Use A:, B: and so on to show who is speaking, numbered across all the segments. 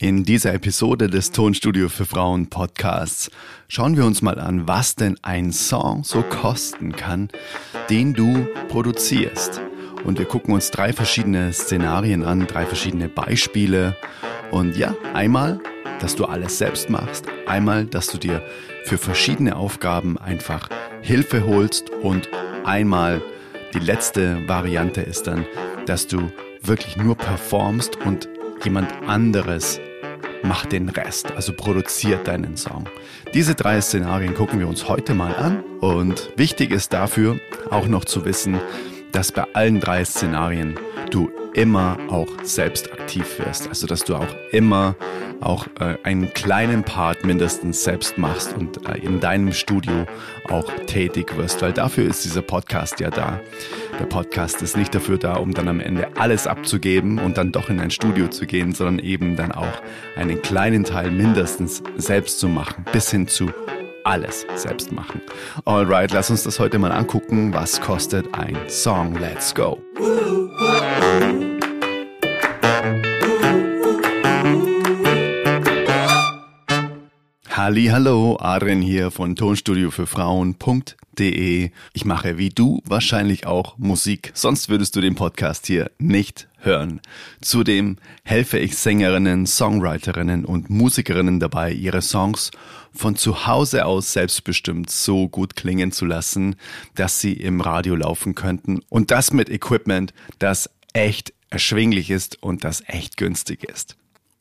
A: In dieser Episode des Tonstudio für Frauen Podcasts schauen wir uns mal an, was denn ein Song so kosten kann, den du produzierst. Und wir gucken uns drei verschiedene Szenarien an, drei verschiedene Beispiele. Und ja, einmal, dass du alles selbst machst. Einmal, dass du dir für verschiedene Aufgaben einfach Hilfe holst. Und einmal, die letzte Variante ist dann, dass du wirklich nur performst und jemand anderes macht den Rest, also produziert deinen Song. Diese drei Szenarien gucken wir uns heute mal an und wichtig ist dafür auch noch zu wissen, dass bei allen drei Szenarien du immer auch selbst aktiv wirst. Also dass du auch immer auch äh, einen kleinen Part mindestens selbst machst und äh, in deinem Studio auch tätig wirst, weil dafür ist dieser Podcast ja da. Der Podcast ist nicht dafür da, um dann am Ende alles abzugeben und dann doch in ein Studio zu gehen, sondern eben dann auch einen kleinen Teil mindestens selbst zu machen, bis hin zu alles selbst machen. Alright, lass uns das heute mal angucken. Was kostet ein Song? Let's go. Hallo, Adrian hier von Tonstudio für Frauen.de. Ich mache wie du wahrscheinlich auch Musik, sonst würdest du den Podcast hier nicht hören. Zudem helfe ich Sängerinnen, Songwriterinnen und Musikerinnen dabei, ihre Songs von zu Hause aus selbstbestimmt so gut klingen zu lassen, dass sie im Radio laufen könnten und das mit Equipment, das echt erschwinglich ist und das echt günstig ist.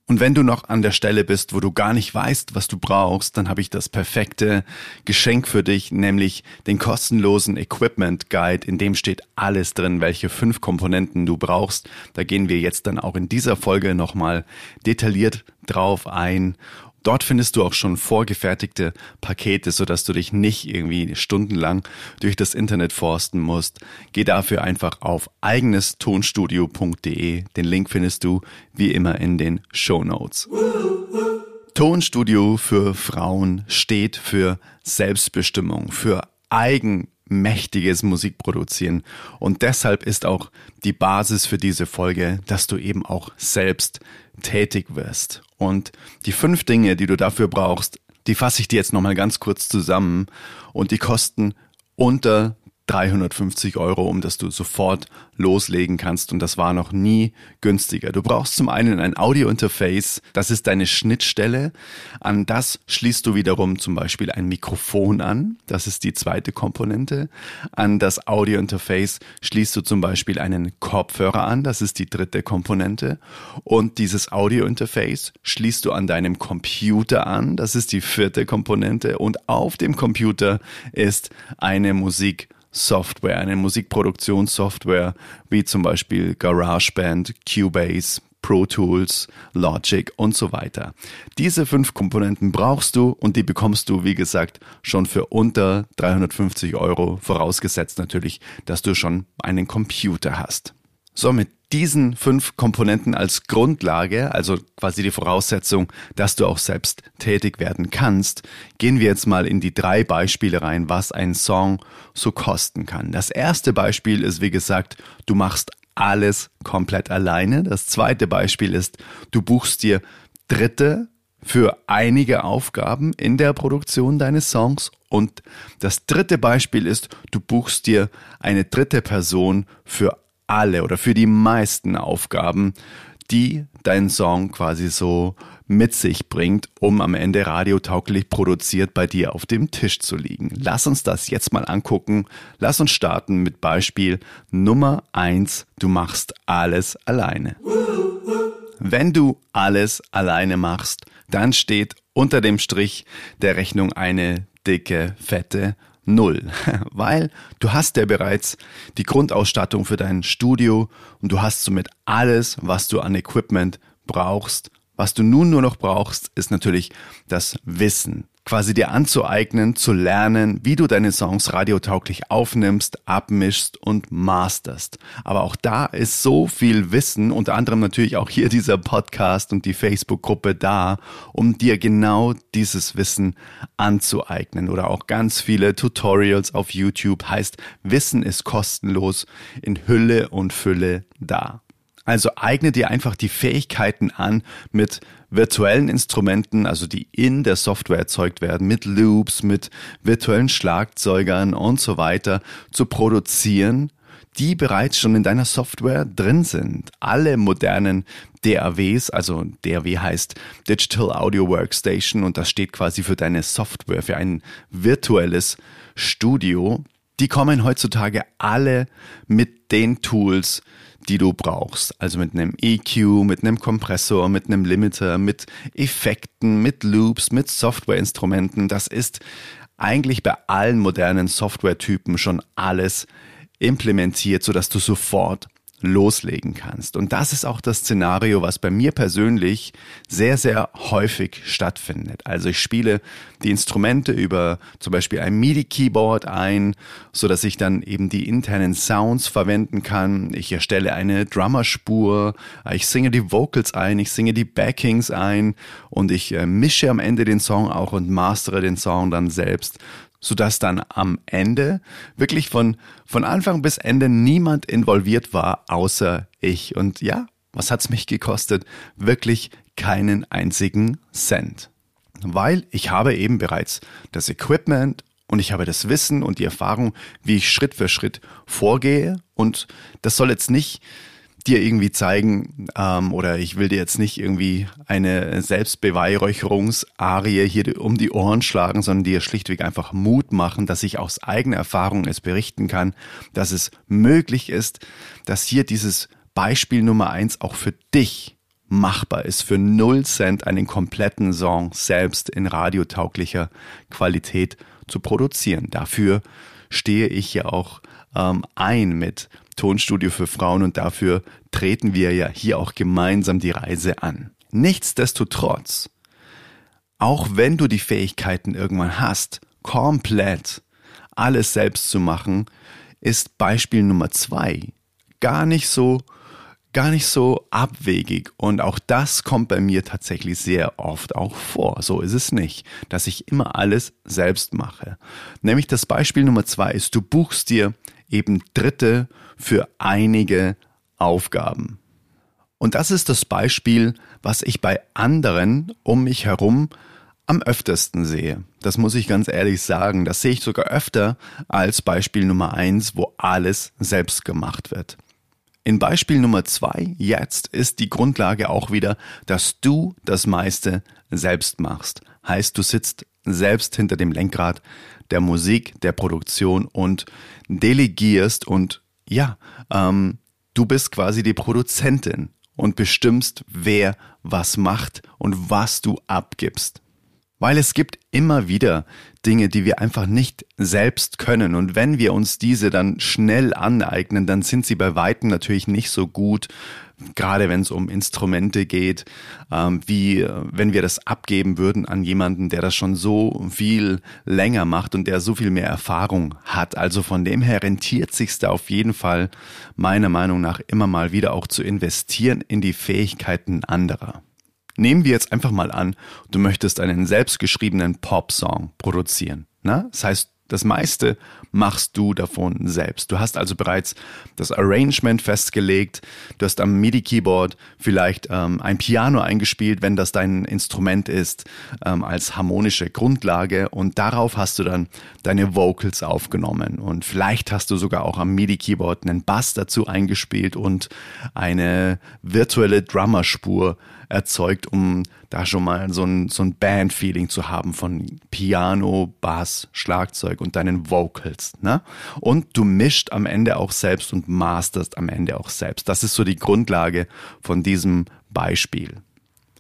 A: Und wenn du noch an der Stelle bist, wo du gar nicht weißt, was du brauchst, dann habe ich das perfekte Geschenk für dich, nämlich den kostenlosen Equipment Guide, in dem steht alles drin, welche fünf Komponenten du brauchst. Da gehen wir jetzt dann auch in dieser Folge nochmal detailliert drauf ein Dort findest du auch schon vorgefertigte Pakete, sodass du dich nicht irgendwie stundenlang durch das Internet forsten musst. Geh dafür einfach auf eigenestonstudio.de. Den Link findest du wie immer in den Show Notes. Tonstudio für Frauen steht für Selbstbestimmung, für eigenmächtiges Musikproduzieren. Und deshalb ist auch die Basis für diese Folge, dass du eben auch selbst tätig wirst. Und die fünf Dinge, die du dafür brauchst, die fasse ich dir jetzt nochmal ganz kurz zusammen und die kosten unter 350 Euro, um dass du sofort loslegen kannst und das war noch nie günstiger. Du brauchst zum einen ein Audio-Interface, das ist deine Schnittstelle. An das schließt du wiederum zum Beispiel ein Mikrofon an, das ist die zweite Komponente. An das Audio-Interface schließt du zum Beispiel einen Kopfhörer an, das ist die dritte Komponente. Und dieses Audio-Interface schließt du an deinem Computer an, das ist die vierte Komponente. Und auf dem Computer ist eine Musik Software, eine Musikproduktionssoftware wie zum Beispiel GarageBand, Cubase, Pro Tools, Logic und so weiter. Diese fünf Komponenten brauchst du und die bekommst du, wie gesagt, schon für unter 350 Euro, vorausgesetzt natürlich, dass du schon einen Computer hast. So, mit diesen fünf Komponenten als Grundlage, also quasi die Voraussetzung, dass du auch selbst tätig werden kannst, gehen wir jetzt mal in die drei Beispiele rein, was ein Song so kosten kann. Das erste Beispiel ist, wie gesagt, du machst alles komplett alleine. Das zweite Beispiel ist, du buchst dir Dritte für einige Aufgaben in der Produktion deines Songs. Und das dritte Beispiel ist, du buchst dir eine dritte Person für alle oder für die meisten Aufgaben, die dein Song quasi so mit sich bringt, um am Ende radiotauglich produziert bei dir auf dem Tisch zu liegen. Lass uns das jetzt mal angucken. Lass uns starten mit Beispiel Nummer eins. Du machst alles alleine. Wenn du alles alleine machst, dann steht unter dem Strich der Rechnung eine dicke, fette null, weil du hast ja bereits die Grundausstattung für dein Studio und du hast somit alles, was du an Equipment brauchst. Was du nun nur noch brauchst, ist natürlich das Wissen quasi dir anzueignen, zu lernen, wie du deine Songs radiotauglich aufnimmst, abmischst und masterst. Aber auch da ist so viel Wissen, unter anderem natürlich auch hier dieser Podcast und die Facebook-Gruppe da, um dir genau dieses Wissen anzueignen. Oder auch ganz viele Tutorials auf YouTube heißt, Wissen ist kostenlos in Hülle und Fülle da. Also eigne dir einfach die Fähigkeiten an, mit virtuellen Instrumenten, also die in der Software erzeugt werden, mit Loops, mit virtuellen Schlagzeugern und so weiter, zu produzieren, die bereits schon in deiner Software drin sind. Alle modernen DAWs, also DAW heißt Digital Audio Workstation und das steht quasi für deine Software, für ein virtuelles Studio. Die kommen heutzutage alle mit den Tools, die du brauchst. Also mit einem EQ, mit einem Kompressor, mit einem Limiter, mit Effekten, mit Loops, mit Softwareinstrumenten. Das ist eigentlich bei allen modernen Softwaretypen schon alles implementiert, sodass du sofort loslegen kannst. Und das ist auch das Szenario, was bei mir persönlich sehr, sehr häufig stattfindet. Also ich spiele die Instrumente über zum Beispiel ein MIDI-Keyboard ein, so dass ich dann eben die internen Sounds verwenden kann. Ich erstelle eine Drummerspur, ich singe die Vocals ein, ich singe die Backings ein und ich äh, mische am Ende den Song auch und mastere den Song dann selbst, sodass dann am Ende wirklich von, von Anfang bis Ende niemand involviert war, außer ich. Und ja, was hat's mich gekostet? Wirklich keinen einzigen Cent. Weil ich habe eben bereits das Equipment und ich habe das Wissen und die Erfahrung, wie ich Schritt für Schritt vorgehe. Und das soll jetzt nicht dir irgendwie zeigen ähm, oder ich will dir jetzt nicht irgendwie eine Selbstbeweihräucherungsarie hier um die Ohren schlagen, sondern dir schlichtweg einfach Mut machen, dass ich aus eigener Erfahrung es berichten kann, dass es möglich ist, dass hier dieses Beispiel Nummer eins auch für dich machbar ist, für null Cent einen kompletten Song selbst in radiotauglicher Qualität zu produzieren. Dafür stehe ich ja auch ähm, ein mit Tonstudio für Frauen und dafür treten wir ja hier auch gemeinsam die Reise an. Nichtsdestotrotz, auch wenn du die Fähigkeiten irgendwann hast, komplett alles selbst zu machen, ist Beispiel Nummer zwei gar nicht so gar nicht so abwegig und auch das kommt bei mir tatsächlich sehr oft auch vor. So ist es nicht, dass ich immer alles selbst mache. Nämlich das Beispiel Nummer zwei ist, du buchst dir eben Dritte für einige Aufgaben. Und das ist das Beispiel, was ich bei anderen um mich herum am öftesten sehe. Das muss ich ganz ehrlich sagen. Das sehe ich sogar öfter als Beispiel Nummer eins, wo alles selbst gemacht wird. In Beispiel Nummer zwei jetzt ist die Grundlage auch wieder, dass du das meiste selbst machst. Heißt, du sitzt selbst hinter dem Lenkrad der Musik, der Produktion und delegierst und ja, ähm, du bist quasi die Produzentin und bestimmst, wer was macht und was du abgibst. Weil es gibt immer wieder Dinge, die wir einfach nicht selbst können. Und wenn wir uns diese dann schnell aneignen, dann sind sie bei Weitem natürlich nicht so gut, gerade wenn es um Instrumente geht, ähm, wie äh, wenn wir das abgeben würden an jemanden, der das schon so viel länger macht und der so viel mehr Erfahrung hat. Also von dem her rentiert sich da auf jeden Fall meiner Meinung nach immer mal wieder auch zu investieren in die Fähigkeiten anderer. Nehmen wir jetzt einfach mal an, du möchtest einen selbstgeschriebenen Pop-Song produzieren. Na? Das heißt, das meiste machst du davon selbst. Du hast also bereits das Arrangement festgelegt, du hast am MIDI-Keyboard vielleicht ähm, ein Piano eingespielt, wenn das dein Instrument ist, ähm, als harmonische Grundlage und darauf hast du dann deine Vocals aufgenommen und vielleicht hast du sogar auch am MIDI-Keyboard einen Bass dazu eingespielt und eine virtuelle Drummerspur erzeugt, um da schon mal so ein, so ein Band-Feeling zu haben von Piano, Bass, Schlagzeug und deinen Vocals. Ne? Und du mischt am Ende auch selbst und masterst am Ende auch selbst. Das ist so die Grundlage von diesem Beispiel.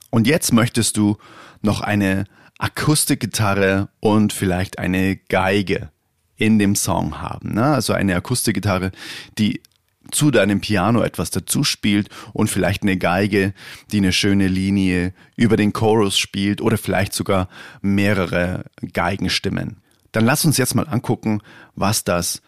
A: Und jetzt möchtest du noch eine Akustikgitarre und vielleicht eine Geige in dem Song haben. Ne? Also eine Akustikgitarre, die zu deinem Piano etwas dazu spielt und vielleicht eine Geige, die eine schöne Linie über den Chorus spielt oder vielleicht sogar mehrere Geigenstimmen. Dann lass uns jetzt mal angucken, was das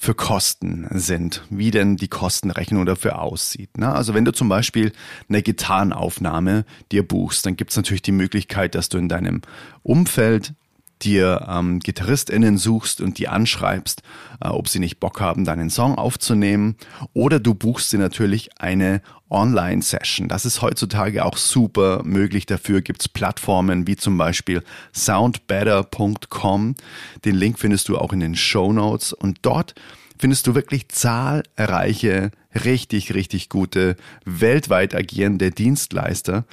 A: für Kosten sind, wie denn die Kostenrechnung dafür aussieht. Ne? Also wenn du zum Beispiel eine Gitarrenaufnahme dir buchst, dann gibt es natürlich die Möglichkeit, dass du in deinem Umfeld dir ähm, GitarristInnen suchst und die anschreibst, äh, ob sie nicht Bock haben, deinen Song aufzunehmen. Oder du buchst dir natürlich eine Online-Session. Das ist heutzutage auch super möglich. Dafür gibt's Plattformen wie zum Beispiel soundbetter.com. Den Link findest du auch in den Show Notes. Und dort findest du wirklich zahlreiche, richtig, richtig gute, weltweit agierende Dienstleister,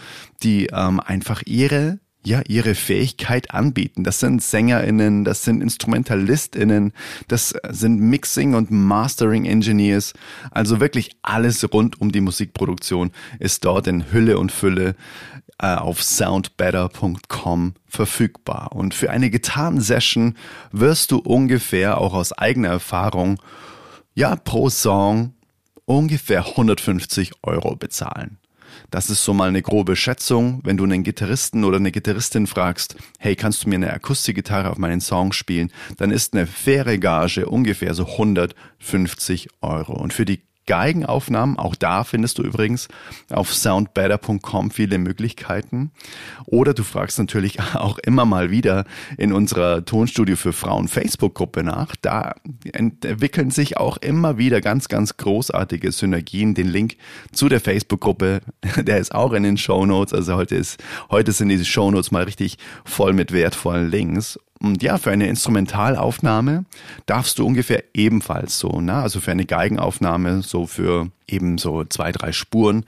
A: die ähm, einfach ihre ja, ihre Fähigkeit anbieten. Das sind SängerInnen, das sind InstrumentalistInnen, das sind Mixing- und Mastering-Engineers. Also wirklich alles rund um die Musikproduktion ist dort in Hülle und Fülle äh, auf soundbetter.com verfügbar. Und für eine Gitarrensession wirst du ungefähr auch aus eigener Erfahrung, ja, pro Song ungefähr 150 Euro bezahlen. Das ist so mal eine grobe Schätzung. Wenn du einen Gitarristen oder eine Gitarristin fragst, hey, kannst du mir eine Akustikgitarre auf meinen Song spielen, dann ist eine faire Gage ungefähr so 150 Euro. Und für die Geigenaufnahmen. Auch da findest du übrigens auf soundbetter.com viele Möglichkeiten. Oder du fragst natürlich auch immer mal wieder in unserer Tonstudio für Frauen Facebook-Gruppe nach. Da entwickeln sich auch immer wieder ganz, ganz großartige Synergien. Den Link zu der Facebook-Gruppe, der ist auch in den Show Notes. Also heute ist, heute sind diese Show Notes mal richtig voll mit wertvollen Links. Und ja, für eine Instrumentalaufnahme darfst du ungefähr ebenfalls so, ne? also für eine Geigenaufnahme so für eben so zwei, drei Spuren.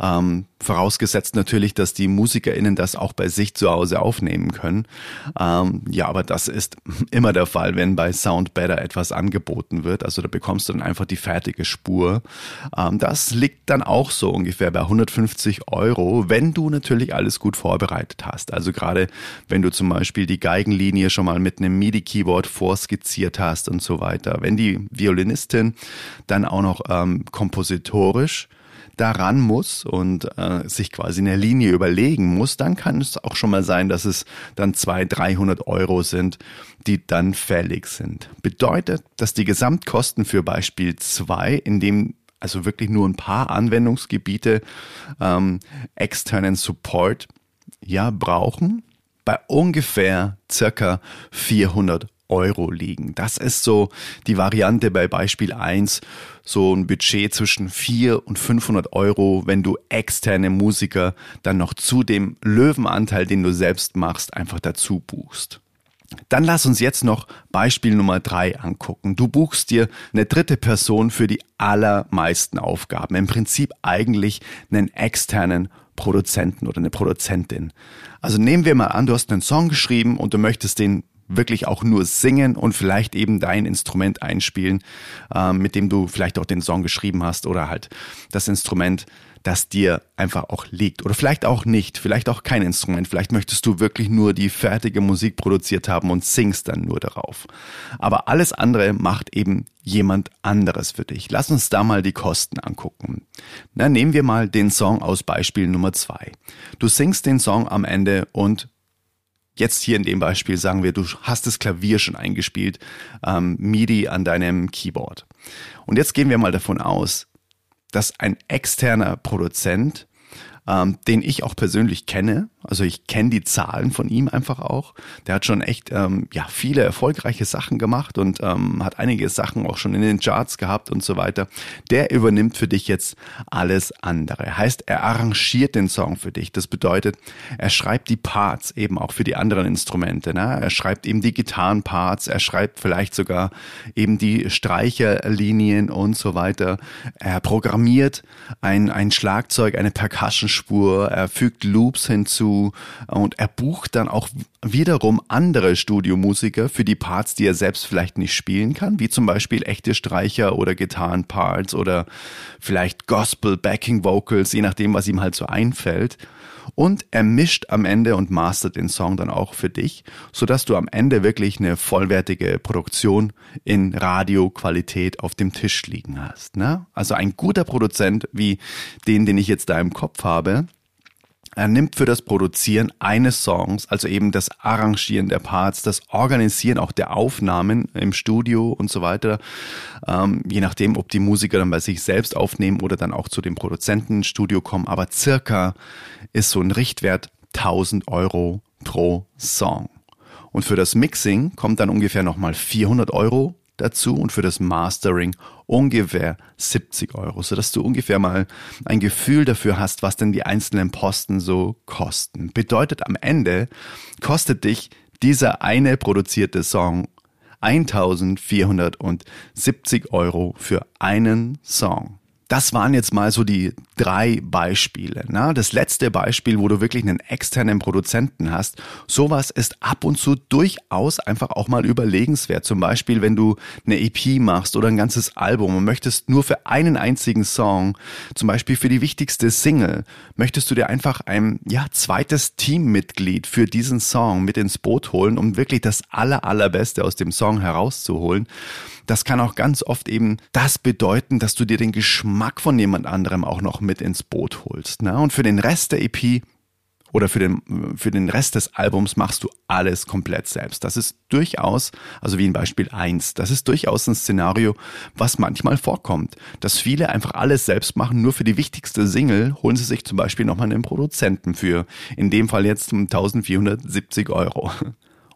A: Ähm, vorausgesetzt natürlich, dass die MusikerInnen das auch bei sich zu Hause aufnehmen können. Ähm, ja, aber das ist immer der Fall, wenn bei Sound Better etwas angeboten wird. Also da bekommst du dann einfach die fertige Spur. Ähm, das liegt dann auch so ungefähr bei 150 Euro, wenn du natürlich alles gut vorbereitet hast. Also gerade wenn du zum Beispiel die Geigenlinie schon mal mit einem MIDI-Keyboard vorskizziert hast und so weiter. Wenn die Violinistin dann auch noch ähm, kompositorisch daran muss und äh, sich quasi eine Linie überlegen muss, dann kann es auch schon mal sein, dass es dann 200, 300 Euro sind, die dann fällig sind. Bedeutet, dass die Gesamtkosten für Beispiel 2, in dem also wirklich nur ein paar Anwendungsgebiete ähm, externen Support ja brauchen, bei ungefähr circa 400 Euro liegen. Das ist so die Variante bei Beispiel 1, so ein Budget zwischen 4 und 500 Euro, wenn du externe Musiker dann noch zu dem Löwenanteil, den du selbst machst, einfach dazu buchst. Dann lass uns jetzt noch Beispiel Nummer drei angucken. Du buchst dir eine dritte Person für die allermeisten Aufgaben. Im Prinzip eigentlich einen externen Produzenten oder eine Produzentin. Also nehmen wir mal an, du hast einen Song geschrieben und du möchtest den wirklich auch nur singen und vielleicht eben dein Instrument einspielen, äh, mit dem du vielleicht auch den Song geschrieben hast oder halt das Instrument, das dir einfach auch liegt. Oder vielleicht auch nicht, vielleicht auch kein Instrument. Vielleicht möchtest du wirklich nur die fertige Musik produziert haben und singst dann nur darauf. Aber alles andere macht eben jemand anderes für dich. Lass uns da mal die Kosten angucken. Na, nehmen wir mal den Song aus Beispiel Nummer zwei. Du singst den Song am Ende und Jetzt hier in dem Beispiel sagen wir, du hast das Klavier schon eingespielt, ähm, MIDI an deinem Keyboard. Und jetzt gehen wir mal davon aus, dass ein externer Produzent ähm, den ich auch persönlich kenne. Also ich kenne die Zahlen von ihm einfach auch. Der hat schon echt ähm, ja viele erfolgreiche Sachen gemacht und ähm, hat einige Sachen auch schon in den Charts gehabt und so weiter. Der übernimmt für dich jetzt alles andere. Heißt, er arrangiert den Song für dich. Das bedeutet, er schreibt die Parts eben auch für die anderen Instrumente. Ne? Er schreibt eben die Gitarrenparts, er schreibt vielleicht sogar eben die Streicherlinien und so weiter. Er programmiert ein, ein Schlagzeug, eine Percussion Tonspur, er fügt Loops hinzu und er bucht dann auch wiederum andere Studiomusiker für die Parts, die er selbst vielleicht nicht spielen kann, wie zum Beispiel echte Streicher oder Gitarrenparts oder vielleicht Gospel Backing Vocals, je nachdem, was ihm halt so einfällt und er mischt am Ende und mastert den Song dann auch für dich, sodass du am Ende wirklich eine vollwertige Produktion in Radioqualität auf dem Tisch liegen hast. Ne? Also ein guter Produzent wie den, den ich jetzt da im Kopf habe, er nimmt für das Produzieren eines Songs, also eben das Arrangieren der Parts, das Organisieren auch der Aufnahmen im Studio und so weiter, ähm, je nachdem, ob die Musiker dann bei sich selbst aufnehmen oder dann auch zu dem Produzenten ins Studio kommen, aber circa ist so ein Richtwert 1000 Euro pro Song. Und für das Mixing kommt dann ungefähr nochmal 400 Euro dazu und für das Mastering ungefähr 70 Euro, sodass du ungefähr mal ein Gefühl dafür hast, was denn die einzelnen Posten so kosten. Bedeutet am Ende kostet dich dieser eine produzierte Song 1470 Euro für einen Song. Das waren jetzt mal so die drei Beispiele. Ne? Das letzte Beispiel, wo du wirklich einen externen Produzenten hast, sowas ist ab und zu durchaus einfach auch mal überlegenswert. Zum Beispiel, wenn du eine EP machst oder ein ganzes Album und möchtest nur für einen einzigen Song, zum Beispiel für die wichtigste Single, möchtest du dir einfach ein ja, zweites Teammitglied für diesen Song mit ins Boot holen, um wirklich das aller, allerbeste aus dem Song herauszuholen das kann auch ganz oft eben das bedeuten, dass du dir den Geschmack von jemand anderem auch noch mit ins Boot holst. Ne? Und für den Rest der EP oder für den, für den Rest des Albums machst du alles komplett selbst. Das ist durchaus, also wie in Beispiel eins, das ist durchaus ein Szenario, was manchmal vorkommt, dass viele einfach alles selbst machen, nur für die wichtigste Single holen sie sich zum Beispiel nochmal einen Produzenten für, in dem Fall jetzt um 1470 Euro.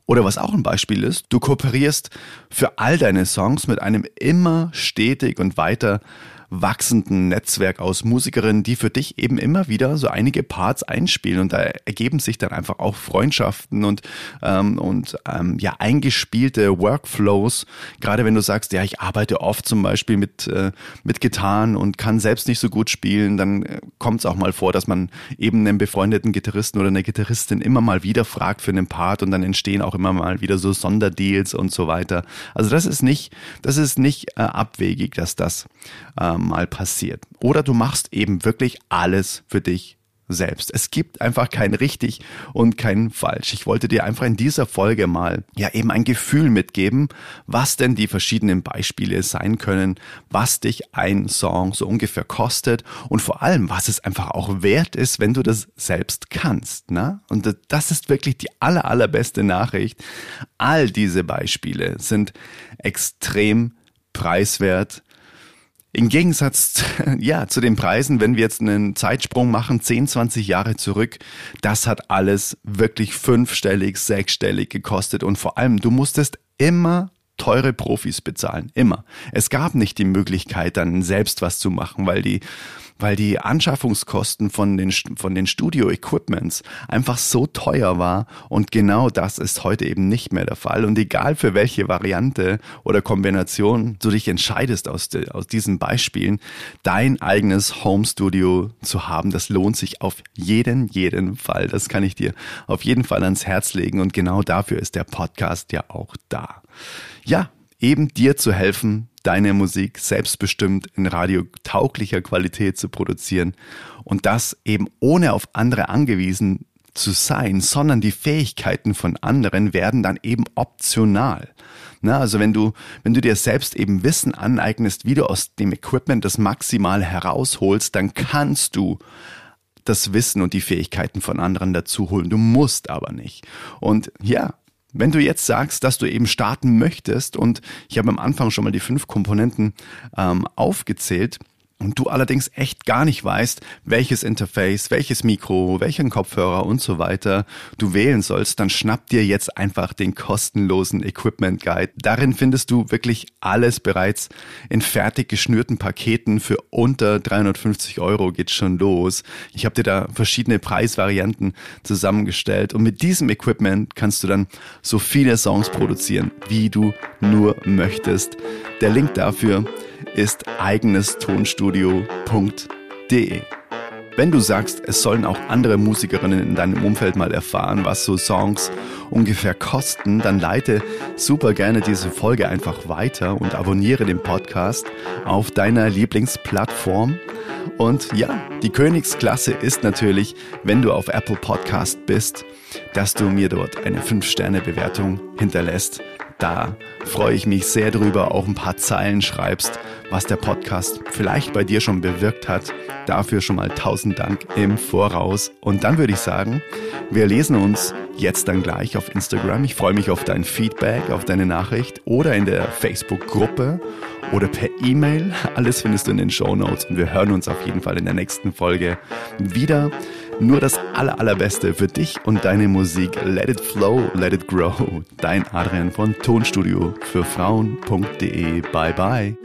A: Oder was auch ein Beispiel ist, du kooperierst für all deine Songs mit einem immer stetig und weiter wachsenden Netzwerk aus Musikerinnen, die für dich eben immer wieder so einige Parts einspielen und da ergeben sich dann einfach auch Freundschaften und ähm, und ähm, ja eingespielte Workflows. Gerade wenn du sagst, ja ich arbeite oft zum Beispiel mit äh, mit Gitarren und kann selbst nicht so gut spielen, dann äh, kommt es auch mal vor, dass man eben einen befreundeten Gitarristen oder eine Gitarristin immer mal wieder fragt für einen Part und dann entstehen auch immer mal wieder so Sonderdeals und so weiter. Also das ist nicht das ist nicht äh, abwegig, dass das äh, mal passiert. Oder du machst eben wirklich alles für dich selbst. Es gibt einfach kein richtig und kein falsch. Ich wollte dir einfach in dieser Folge mal ja eben ein Gefühl mitgeben, was denn die verschiedenen Beispiele sein können, was dich ein Song so ungefähr kostet und vor allem, was es einfach auch wert ist, wenn du das selbst kannst. Ne? Und das ist wirklich die aller, allerbeste Nachricht. All diese Beispiele sind extrem preiswert im Gegensatz ja, zu den Preisen, wenn wir jetzt einen Zeitsprung machen, 10, 20 Jahre zurück, das hat alles wirklich fünfstellig, sechsstellig gekostet und vor allem, du musstest immer teure Profis bezahlen. Immer. Es gab nicht die Möglichkeit, dann selbst was zu machen, weil die weil die Anschaffungskosten von den, von den Studio-Equipments einfach so teuer war und genau das ist heute eben nicht mehr der Fall. Und egal für welche Variante oder Kombination du dich entscheidest aus, de, aus diesen Beispielen, dein eigenes Home-Studio zu haben, das lohnt sich auf jeden, jeden Fall. Das kann ich dir auf jeden Fall ans Herz legen und genau dafür ist der Podcast ja auch da. Ja, eben dir zu helfen, deine Musik selbstbestimmt in radiotauglicher Qualität zu produzieren und das eben ohne auf andere angewiesen zu sein, sondern die Fähigkeiten von anderen werden dann eben optional. Na, also wenn du, wenn du dir selbst eben Wissen aneignest, wie du aus dem Equipment das maximal herausholst, dann kannst du das Wissen und die Fähigkeiten von anderen dazu holen. Du musst aber nicht. Und ja, wenn du jetzt sagst, dass du eben starten möchtest und ich habe am Anfang schon mal die fünf Komponenten ähm, aufgezählt, und du allerdings echt gar nicht weißt, welches Interface, welches Mikro, welchen Kopfhörer und so weiter du wählen sollst, dann schnapp dir jetzt einfach den kostenlosen Equipment Guide. Darin findest du wirklich alles bereits in fertig geschnürten Paketen für unter 350 Euro geht schon los. Ich habe dir da verschiedene Preisvarianten zusammengestellt und mit diesem Equipment kannst du dann so viele Songs produzieren, wie du nur möchtest. Der Link dafür ist eigenestonstudio.de. Wenn du sagst, es sollen auch andere Musikerinnen in deinem Umfeld mal erfahren, was so Songs ungefähr kosten, dann leite super gerne diese Folge einfach weiter und abonniere den Podcast auf deiner Lieblingsplattform. Und ja, die Königsklasse ist natürlich, wenn du auf Apple Podcast bist, dass du mir dort eine 5-Sterne-Bewertung hinterlässt. Da freue ich mich sehr drüber, auch ein paar Zeilen schreibst, was der Podcast vielleicht bei dir schon bewirkt hat. Dafür schon mal tausend Dank im Voraus. Und dann würde ich sagen, wir lesen uns jetzt dann gleich auf Instagram. Ich freue mich auf dein Feedback, auf deine Nachricht oder in der Facebook-Gruppe oder per E-Mail. Alles findest du in den Show Notes und wir hören uns auf jeden Fall in der nächsten Folge wieder. Nur das aller, allerbeste für dich und deine Musik. Let it flow, let it grow. Dein Adrian von Tonstudio für Frauen.de. Bye bye.